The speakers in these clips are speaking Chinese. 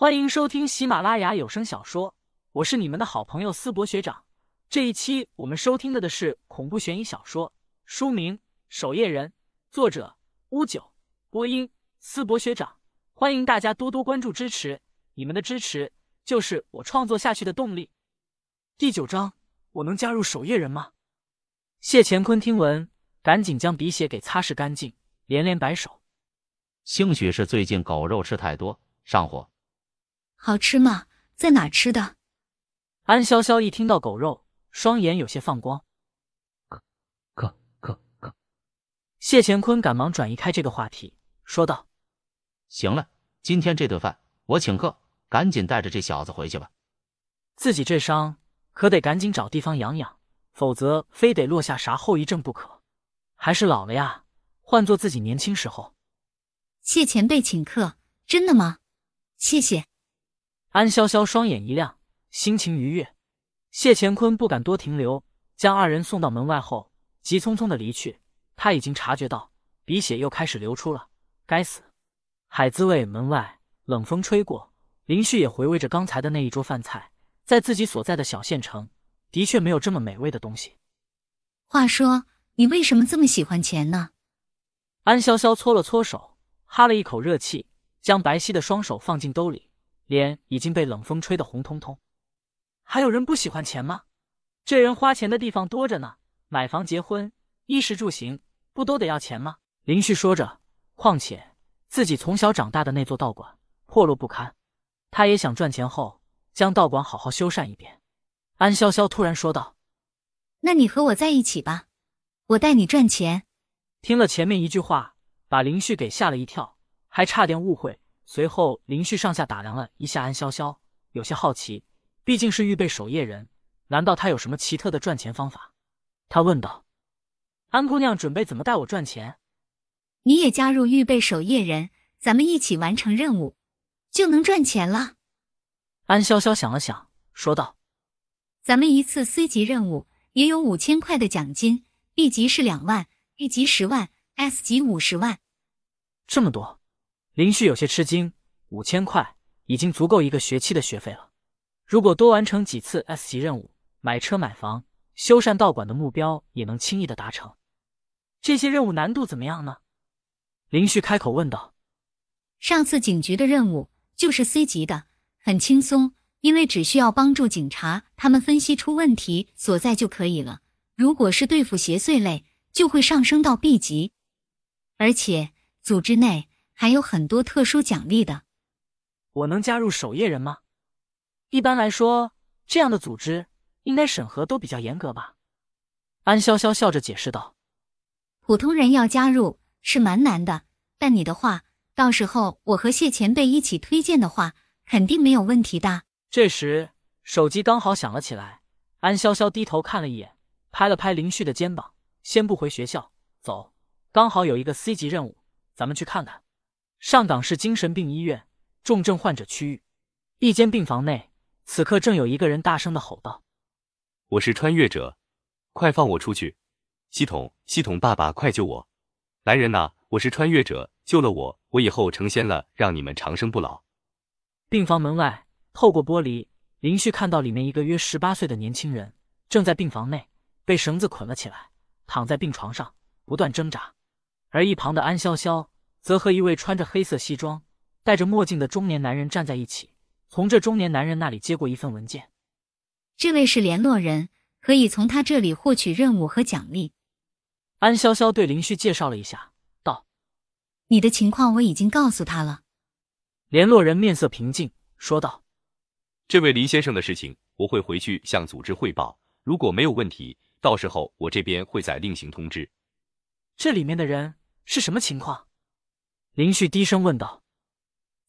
欢迎收听喜马拉雅有声小说，我是你们的好朋友思博学长。这一期我们收听的的是恐怖悬疑小说，书名《守夜人》，作者乌九，播音思博学长。欢迎大家多多关注支持，你们的支持就是我创作下去的动力。第九章，我能加入守夜人吗？谢乾坤听闻，赶紧将鼻血给擦拭干净，连连摆手。兴许是最近狗肉吃太多，上火。好吃吗？在哪吃的？安潇潇一听到狗肉，双眼有些放光。可可可可。谢乾坤赶忙转移开这个话题，说道：“行了，今天这顿饭我请客，赶紧带着这小子回去吧。自己这伤可得赶紧找地方养养，否则非得落下啥后遗症不可。还是老了呀，换做自己年轻时候。”谢前辈请客，真的吗？谢谢。安潇潇双眼一亮，心情愉悦。谢乾坤不敢多停留，将二人送到门外后，急匆匆的离去。他已经察觉到鼻血又开始流出了。该死！海滋味。门外冷风吹过，林旭也回味着刚才的那一桌饭菜。在自己所在的小县城，的确没有这么美味的东西。话说，你为什么这么喜欢钱呢？安潇潇搓了搓手，哈了一口热气，将白皙的双手放进兜里。脸已经被冷风吹得红彤彤，还有人不喜欢钱吗？这人花钱的地方多着呢，买房、结婚、衣食住行，不都得要钱吗？林旭说着，况且自己从小长大的那座道馆破落不堪，他也想赚钱后将道馆好好修缮一遍。安潇潇突然说道：“那你和我在一起吧，我带你赚钱。”听了前面一句话，把林旭给吓了一跳，还差点误会。随后，林旭上下打量了一下安潇潇，有些好奇。毕竟是预备守夜人，难道他有什么奇特的赚钱方法？他问道：“安姑娘准备怎么带我赚钱？”你也加入预备守夜人，咱们一起完成任务，就能赚钱了。安潇潇想了想，说道：“咱们一次 C 级任务也有五千块的奖金，B 级是两万，A 级十万，S 级五十万，这么多。”林旭有些吃惊，五千块已经足够一个学期的学费了。如果多完成几次 S 级任务，买车买房、修缮道馆的目标也能轻易的达成。这些任务难度怎么样呢？林旭开口问道。上次警局的任务就是 C 级的，很轻松，因为只需要帮助警察他们分析出问题所在就可以了。如果是对付邪祟类，就会上升到 B 级，而且组织内。还有很多特殊奖励的，我能加入守夜人吗？一般来说，这样的组织应该审核都比较严格吧？安潇潇笑着解释道：“普通人要加入是蛮难的，但你的话，到时候我和谢前辈一起推荐的话，肯定没有问题的。”这时，手机刚好响了起来。安潇潇低头看了一眼，拍了拍林旭的肩膀：“先不回学校，走，刚好有一个 C 级任务，咱们去看看。”上港市精神病医院重症患者区域，一间病房内，此刻正有一个人大声的吼道：“我是穿越者，快放我出去！系统，系统，爸爸，快救我！来人呐，我是穿越者，救了我，我以后成仙了，让你们长生不老！”病房门外，透过玻璃，林旭看到里面一个约十八岁的年轻人正在病房内被绳子捆了起来，躺在病床上不断挣扎，而一旁的安潇潇。则和一位穿着黑色西装、戴着墨镜的中年男人站在一起，从这中年男人那里接过一份文件。这位是联络人，可以从他这里获取任务和奖励。安潇潇对林旭介绍了一下，道：“你的情况我已经告诉他了。”联络人面色平静，说道：“这位林先生的事情，我会回去向组织汇报。如果没有问题，到时候我这边会再另行通知。这里面的人是什么情况？”林旭低声问道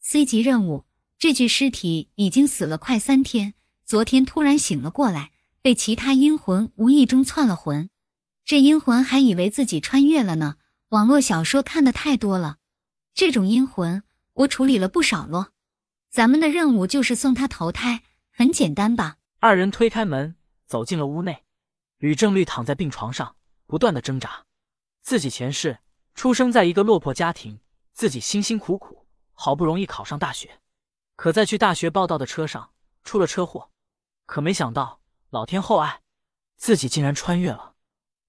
：“C 级任务，这具尸体已经死了快三天，昨天突然醒了过来，被其他阴魂无意中窜了魂。这阴魂还以为自己穿越了呢。网络小说看的太多了，这种阴魂我处理了不少咯。咱们的任务就是送他投胎，很简单吧？”二人推开门走进了屋内，吕正绿躺在病床上，不断的挣扎。自己前世出生在一个落魄家庭。自己辛辛苦苦，好不容易考上大学，可在去大学报道的车上出了车祸。可没想到，老天厚爱，自己竟然穿越了。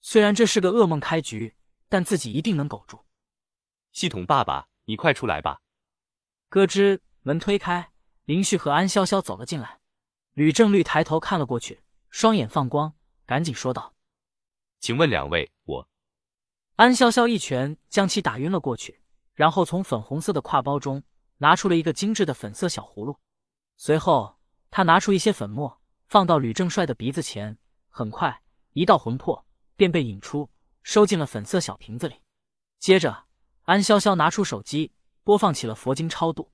虽然这是个噩梦开局，但自己一定能苟住。系统爸爸，你快出来吧！咯吱，门推开，林旭和安潇潇走了进来。吕正绿抬头看了过去，双眼放光，赶紧说道：“请问两位，我……”安潇潇一拳将其打晕了过去，然后从粉红色的挎包中拿出了一个精致的粉色小葫芦，随后他拿出一些粉末。放到吕正帅的鼻子前，很快一道魂魄便被引出，收进了粉色小瓶子里。接着，安潇潇拿出手机，播放起了佛经超度。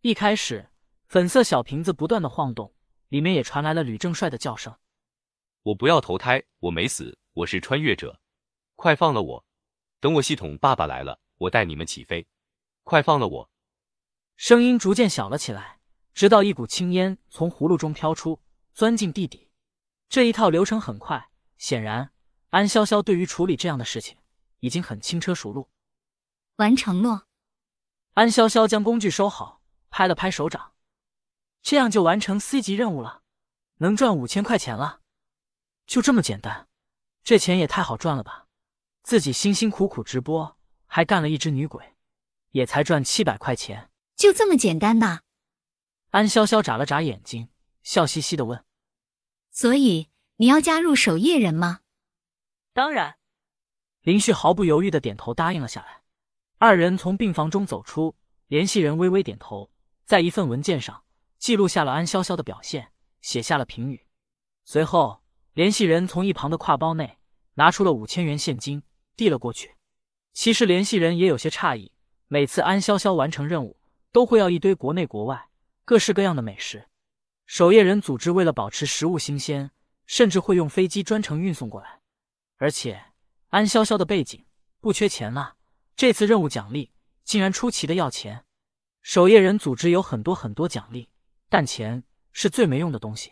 一开始，粉色小瓶子不断的晃动，里面也传来了吕正帅的叫声：“我不要投胎，我没死，我是穿越者，快放了我！等我系统爸爸来了，我带你们起飞，快放了我！”声音逐渐小了起来，直到一股青烟从葫芦中飘出。钻进地底，这一套流程很快。显然，安潇潇对于处理这样的事情已经很轻车熟路。完成了。安潇潇将工具收好，拍了拍手掌，这样就完成 C 级任务了，能赚五千块钱了。就这么简单，这钱也太好赚了吧！自己辛辛苦苦直播，还干了一只女鬼，也才赚七百块钱，就这么简单呐？安潇潇眨了眨眼睛。笑嘻嘻的问：“所以你要加入守夜人吗？”“当然。”林旭毫不犹豫的点头答应了下来。二人从病房中走出，联系人微微点头，在一份文件上记录下了安潇潇的表现，写下了评语。随后，联系人从一旁的挎包内拿出了五千元现金，递了过去。其实联系人也有些诧异，每次安潇潇完成任务，都会要一堆国内国外各式各样的美食。守夜人组织为了保持食物新鲜，甚至会用飞机专程运送过来。而且安潇潇的背景不缺钱啊，这次任务奖励竟然出奇的要钱。守夜人组织有很多很多奖励，但钱是最没用的东西。